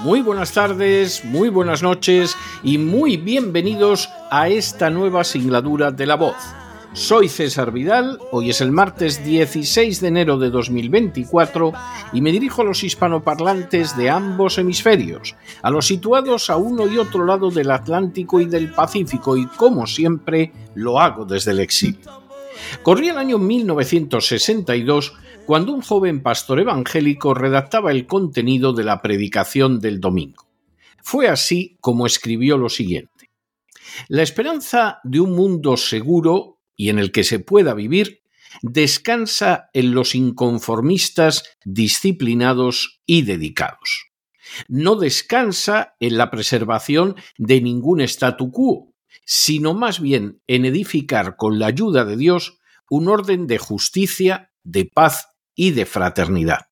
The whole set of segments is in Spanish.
muy buenas tardes, muy buenas noches y muy bienvenidos a esta nueva singladura de La Voz. Soy César Vidal, hoy es el martes 16 de enero de 2024 y me dirijo a los hispanoparlantes de ambos hemisferios, a los situados a uno y otro lado del Atlántico y del Pacífico y como siempre lo hago desde el exilio. Corría el año 1962 cuando un joven pastor evangélico redactaba el contenido de la predicación del domingo. Fue así como escribió lo siguiente. La esperanza de un mundo seguro y en el que se pueda vivir descansa en los inconformistas disciplinados y dedicados. No descansa en la preservación de ningún statu quo, sino más bien en edificar con la ayuda de Dios un orden de justicia, de paz y de fraternidad.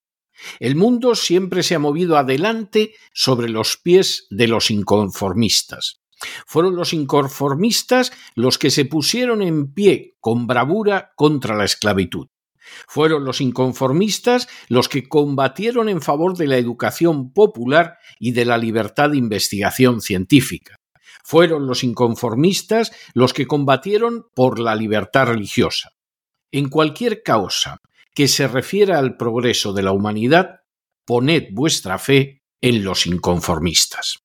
El mundo siempre se ha movido adelante sobre los pies de los inconformistas. Fueron los inconformistas los que se pusieron en pie con bravura contra la esclavitud. Fueron los inconformistas los que combatieron en favor de la educación popular y de la libertad de investigación científica. Fueron los inconformistas los que combatieron por la libertad religiosa. En cualquier causa que se refiera al progreso de la humanidad, poned vuestra fe en los inconformistas.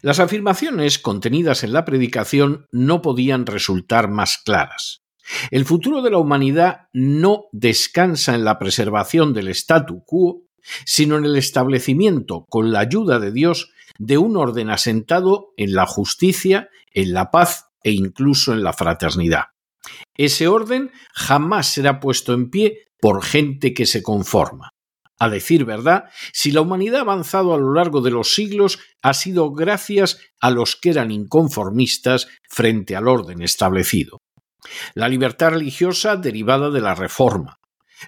Las afirmaciones contenidas en la predicación no podían resultar más claras. El futuro de la humanidad no descansa en la preservación del statu quo, sino en el establecimiento, con la ayuda de Dios, de un orden asentado en la justicia, en la paz e incluso en la fraternidad. Ese orden jamás será puesto en pie por gente que se conforma. A decir verdad, si la humanidad ha avanzado a lo largo de los siglos ha sido gracias a los que eran inconformistas frente al orden establecido. La libertad religiosa derivada de la Reforma,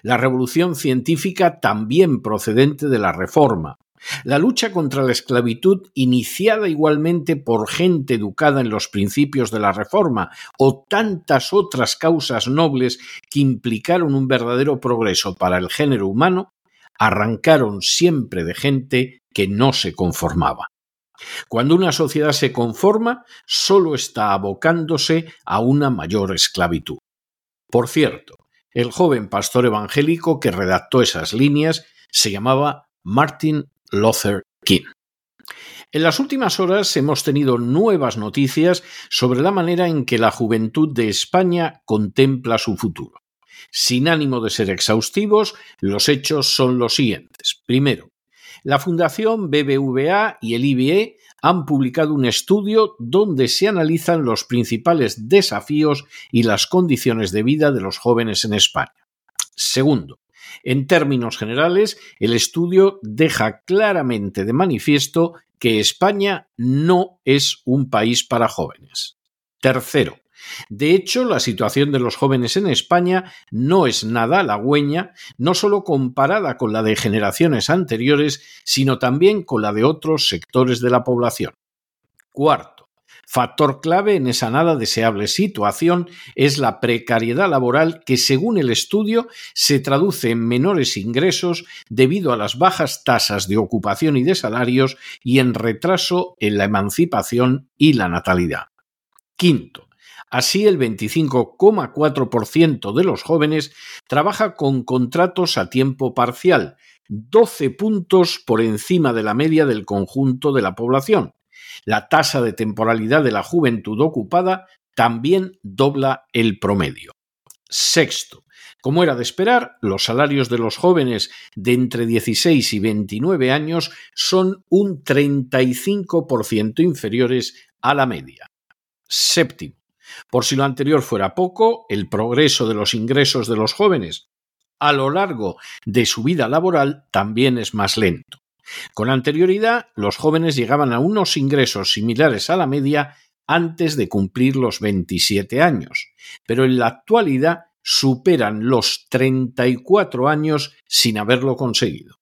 la revolución científica también procedente de la Reforma, la lucha contra la esclavitud, iniciada igualmente por gente educada en los principios de la Reforma, o tantas otras causas nobles que implicaron un verdadero progreso para el género humano, arrancaron siempre de gente que no se conformaba. Cuando una sociedad se conforma, sólo está abocándose a una mayor esclavitud. Por cierto, el joven pastor evangélico que redactó esas líneas se llamaba Martin Luther King. En las últimas horas hemos tenido nuevas noticias sobre la manera en que la juventud de España contempla su futuro. Sin ánimo de ser exhaustivos, los hechos son los siguientes. Primero, la Fundación BBVA y el IBE han publicado un estudio donde se analizan los principales desafíos y las condiciones de vida de los jóvenes en España. Segundo, en términos generales, el estudio deja claramente de manifiesto que España no es un país para jóvenes. Tercero, de hecho, la situación de los jóvenes en España no es nada halagüeña, no solo comparada con la de generaciones anteriores, sino también con la de otros sectores de la población. Cuarto, Factor clave en esa nada deseable situación es la precariedad laboral que, según el estudio, se traduce en menores ingresos debido a las bajas tasas de ocupación y de salarios y en retraso en la emancipación y la natalidad. Quinto, Así, el 25,4% de los jóvenes trabaja con contratos a tiempo parcial, 12 puntos por encima de la media del conjunto de la población, La tasa de temporalidad de la juventud ocupada también dobla el promedio. Sexto, como era de esperar, los salarios de los jóvenes de entre 16 y 29 años son un 35% inferiores a la media. Séptimo, por si lo anterior fuera poco, el progreso de los ingresos de los jóvenes a lo largo de su vida laboral también es más lento. Con anterioridad, los jóvenes llegaban a unos ingresos similares a la media antes de cumplir los 27 años, pero en la actualidad superan los 34 años sin haberlo conseguido.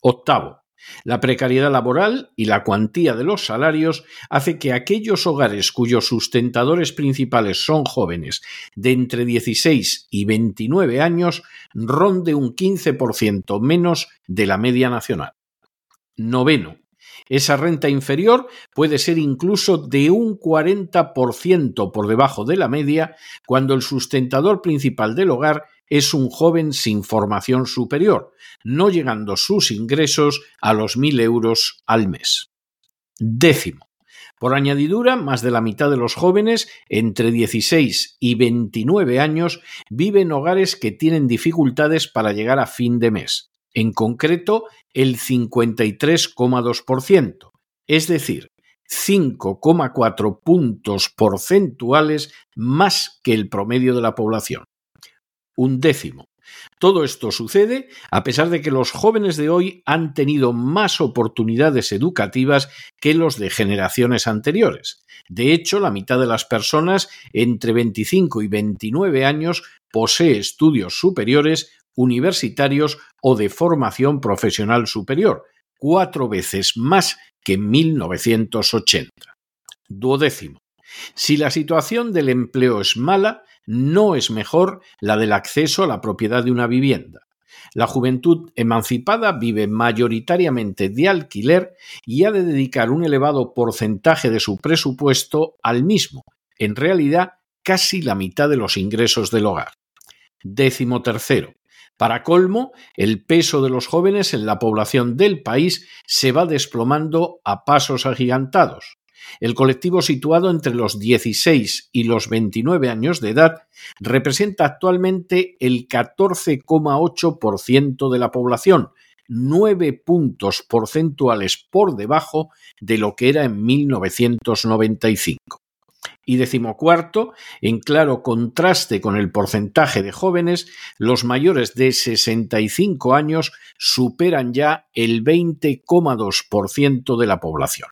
Octavo, la precariedad laboral y la cuantía de los salarios hace que aquellos hogares cuyos sustentadores principales son jóvenes de entre 16 y 29 años ronde un 15% menos de la media nacional. Noveno. Esa renta inferior puede ser incluso de un 40% por debajo de la media cuando el sustentador principal del hogar es un joven sin formación superior, no llegando sus ingresos a los mil euros al mes. Décimo. Por añadidura, más de la mitad de los jóvenes entre 16 y 29 años viven en hogares que tienen dificultades para llegar a fin de mes, en concreto el 53,2%, es decir, 5,4 puntos porcentuales más que el promedio de la población un décimo. Todo esto sucede a pesar de que los jóvenes de hoy han tenido más oportunidades educativas que los de generaciones anteriores. De hecho, la mitad de las personas entre 25 y 29 años posee estudios superiores, universitarios o de formación profesional superior, cuatro veces más que en 1980. Duodécimo. Si la situación del empleo es mala, no es mejor la del acceso a la propiedad de una vivienda. La juventud emancipada vive mayoritariamente de alquiler y ha de dedicar un elevado porcentaje de su presupuesto al mismo, en realidad casi la mitad de los ingresos del hogar. Décimo tercero. Para colmo, el peso de los jóvenes en la población del país se va desplomando a pasos agigantados. El colectivo situado entre los 16 y los 29 años de edad representa actualmente el 14,8% de la población, nueve puntos porcentuales por debajo de lo que era en 1995. Y decimocuarto, en claro contraste con el porcentaje de jóvenes, los mayores de 65 años superan ya el 20,2% de la población.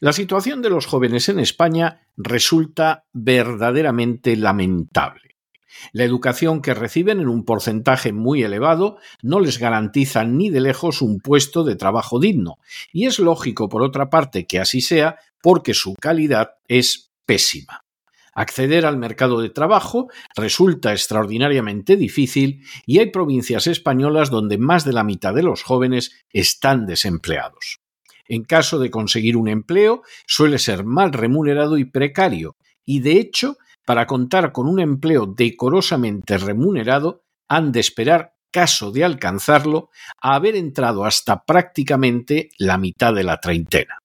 La situación de los jóvenes en España resulta verdaderamente lamentable. La educación que reciben en un porcentaje muy elevado no les garantiza ni de lejos un puesto de trabajo digno, y es lógico, por otra parte, que así sea porque su calidad es pésima. Acceder al mercado de trabajo resulta extraordinariamente difícil y hay provincias españolas donde más de la mitad de los jóvenes están desempleados en caso de conseguir un empleo, suele ser mal remunerado y precario, y de hecho, para contar con un empleo decorosamente remunerado, han de esperar, caso de alcanzarlo, a haber entrado hasta prácticamente la mitad de la treintena.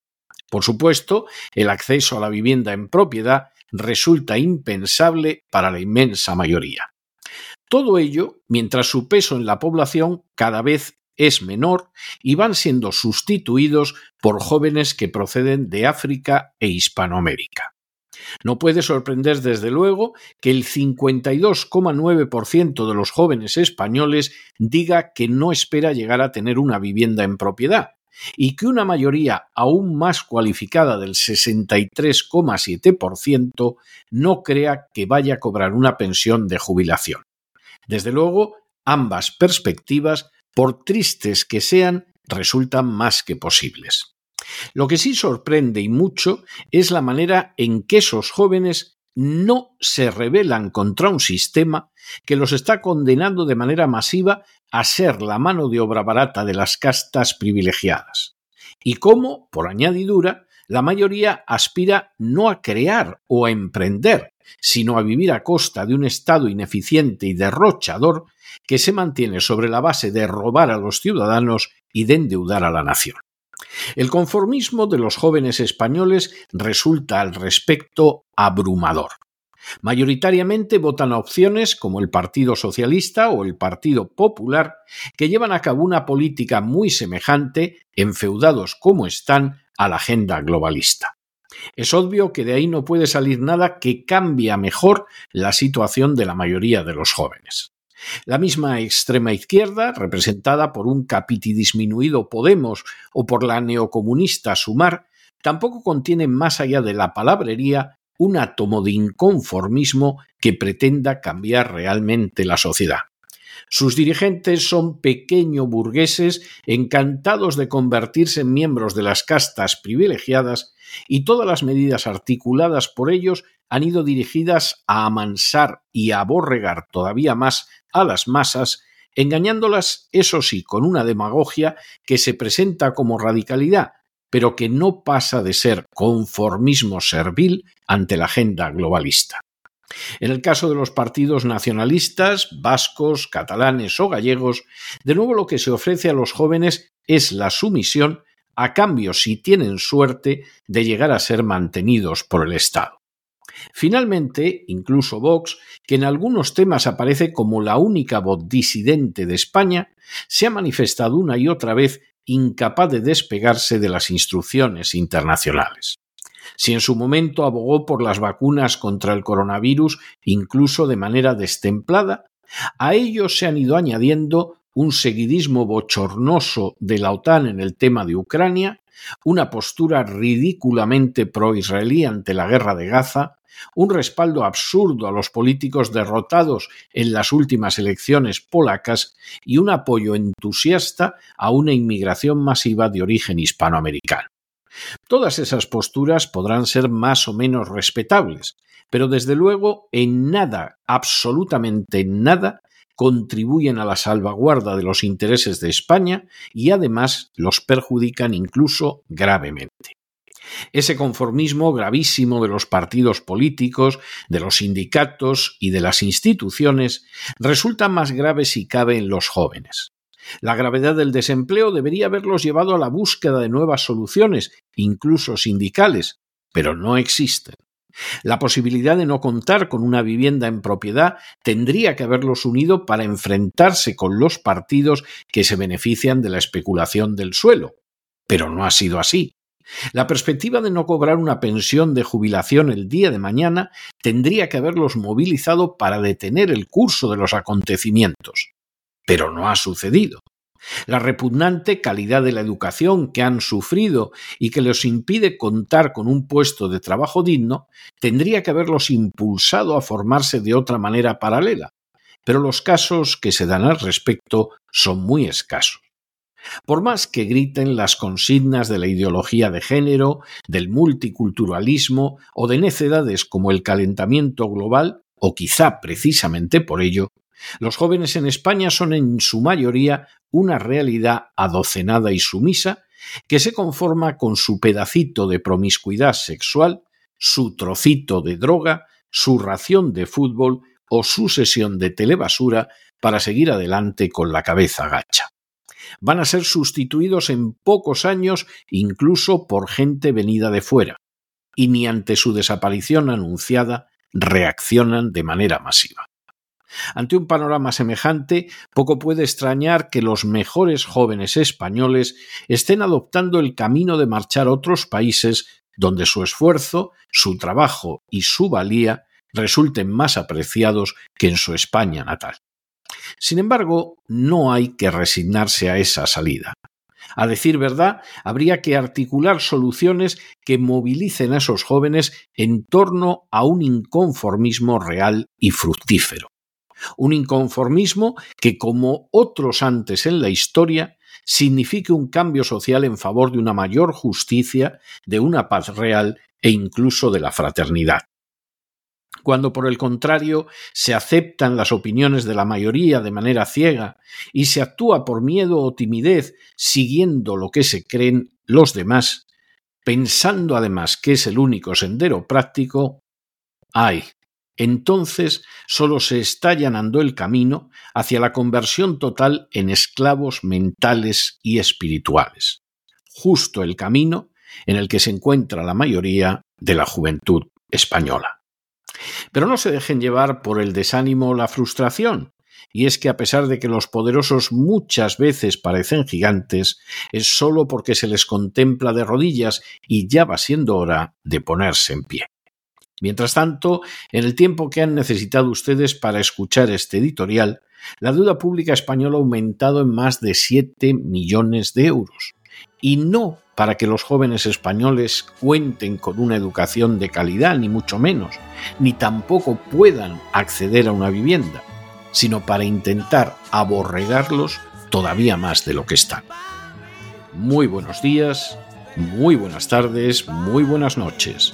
Por supuesto, el acceso a la vivienda en propiedad resulta impensable para la inmensa mayoría. Todo ello mientras su peso en la población cada vez es menor y van siendo sustituidos por jóvenes que proceden de África e Hispanoamérica. No puede sorprender desde luego que el 52,9% de los jóvenes españoles diga que no espera llegar a tener una vivienda en propiedad y que una mayoría aún más cualificada del 63,7% no crea que vaya a cobrar una pensión de jubilación. Desde luego, ambas perspectivas por tristes que sean, resultan más que posibles. Lo que sí sorprende y mucho es la manera en que esos jóvenes no se rebelan contra un sistema que los está condenando de manera masiva a ser la mano de obra barata de las castas privilegiadas. Y cómo, por añadidura, la mayoría aspira no a crear o a emprender, sino a vivir a costa de un Estado ineficiente y derrochador que se mantiene sobre la base de robar a los ciudadanos y de endeudar a la nación. El conformismo de los jóvenes españoles resulta al respecto abrumador. Mayoritariamente votan a opciones como el Partido Socialista o el Partido Popular, que llevan a cabo una política muy semejante, enfeudados como están, a la agenda globalista. Es obvio que de ahí no puede salir nada que cambie mejor la situación de la mayoría de los jóvenes. La misma extrema izquierda, representada por un capiti disminuido Podemos o por la neocomunista Sumar, tampoco contiene más allá de la palabrería un átomo de inconformismo que pretenda cambiar realmente la sociedad. Sus dirigentes son pequeño burgueses encantados de convertirse en miembros de las castas privilegiadas y todas las medidas articuladas por ellos han ido dirigidas a amansar y a aborregar todavía más a las masas, engañándolas, eso sí, con una demagogia que se presenta como radicalidad, pero que no pasa de ser conformismo servil ante la agenda globalista. En el caso de los partidos nacionalistas, vascos, catalanes o gallegos, de nuevo lo que se ofrece a los jóvenes es la sumisión a cambio, si tienen suerte, de llegar a ser mantenidos por el Estado. Finalmente, incluso Vox, que en algunos temas aparece como la única voz disidente de España, se ha manifestado una y otra vez incapaz de despegarse de las instrucciones internacionales. Si en su momento abogó por las vacunas contra el coronavirus, incluso de manera destemplada, a ello se han ido añadiendo un seguidismo bochornoso de la OTAN en el tema de Ucrania, una postura ridículamente pro-israelí ante la guerra de Gaza, un respaldo absurdo a los políticos derrotados en las últimas elecciones polacas y un apoyo entusiasta a una inmigración masiva de origen hispanoamericano. Todas esas posturas podrán ser más o menos respetables, pero desde luego en nada, absolutamente en nada, contribuyen a la salvaguarda de los intereses de España y además los perjudican incluso gravemente. Ese conformismo gravísimo de los partidos políticos, de los sindicatos y de las instituciones resulta más grave si cabe en los jóvenes. La gravedad del desempleo debería haberlos llevado a la búsqueda de nuevas soluciones, incluso sindicales, pero no existen. La posibilidad de no contar con una vivienda en propiedad tendría que haberlos unido para enfrentarse con los partidos que se benefician de la especulación del suelo. Pero no ha sido así. La perspectiva de no cobrar una pensión de jubilación el día de mañana tendría que haberlos movilizado para detener el curso de los acontecimientos. Pero no ha sucedido. La repugnante calidad de la educación que han sufrido y que les impide contar con un puesto de trabajo digno tendría que haberlos impulsado a formarse de otra manera paralela, pero los casos que se dan al respecto son muy escasos. Por más que griten las consignas de la ideología de género, del multiculturalismo o de necedades como el calentamiento global, o quizá precisamente por ello, los jóvenes en España son en su mayoría una realidad adocenada y sumisa que se conforma con su pedacito de promiscuidad sexual, su trocito de droga, su ración de fútbol o su sesión de telebasura para seguir adelante con la cabeza gacha van a ser sustituidos en pocos años incluso por gente venida de fuera, y ni ante su desaparición anunciada reaccionan de manera masiva. Ante un panorama semejante, poco puede extrañar que los mejores jóvenes españoles estén adoptando el camino de marchar a otros países donde su esfuerzo, su trabajo y su valía resulten más apreciados que en su España natal. Sin embargo, no hay que resignarse a esa salida. A decir verdad, habría que articular soluciones que movilicen a esos jóvenes en torno a un inconformismo real y fructífero. Un inconformismo que, como otros antes en la historia, signifique un cambio social en favor de una mayor justicia, de una paz real e incluso de la fraternidad. Cuando por el contrario se aceptan las opiniones de la mayoría de manera ciega y se actúa por miedo o timidez siguiendo lo que se creen los demás, pensando además que es el único sendero práctico, ay, entonces solo se está allanando el camino hacia la conversión total en esclavos mentales y espirituales. justo el camino en el que se encuentra la mayoría de la juventud española. Pero no se dejen llevar por el desánimo o la frustración, y es que a pesar de que los poderosos muchas veces parecen gigantes, es solo porque se les contempla de rodillas y ya va siendo hora de ponerse en pie. Mientras tanto, en el tiempo que han necesitado ustedes para escuchar este editorial, la deuda pública española ha aumentado en más de 7 millones de euros. Y no para que los jóvenes españoles cuenten con una educación de calidad, ni mucho menos, ni tampoco puedan acceder a una vivienda, sino para intentar aborregarlos todavía más de lo que están. Muy buenos días, muy buenas tardes, muy buenas noches.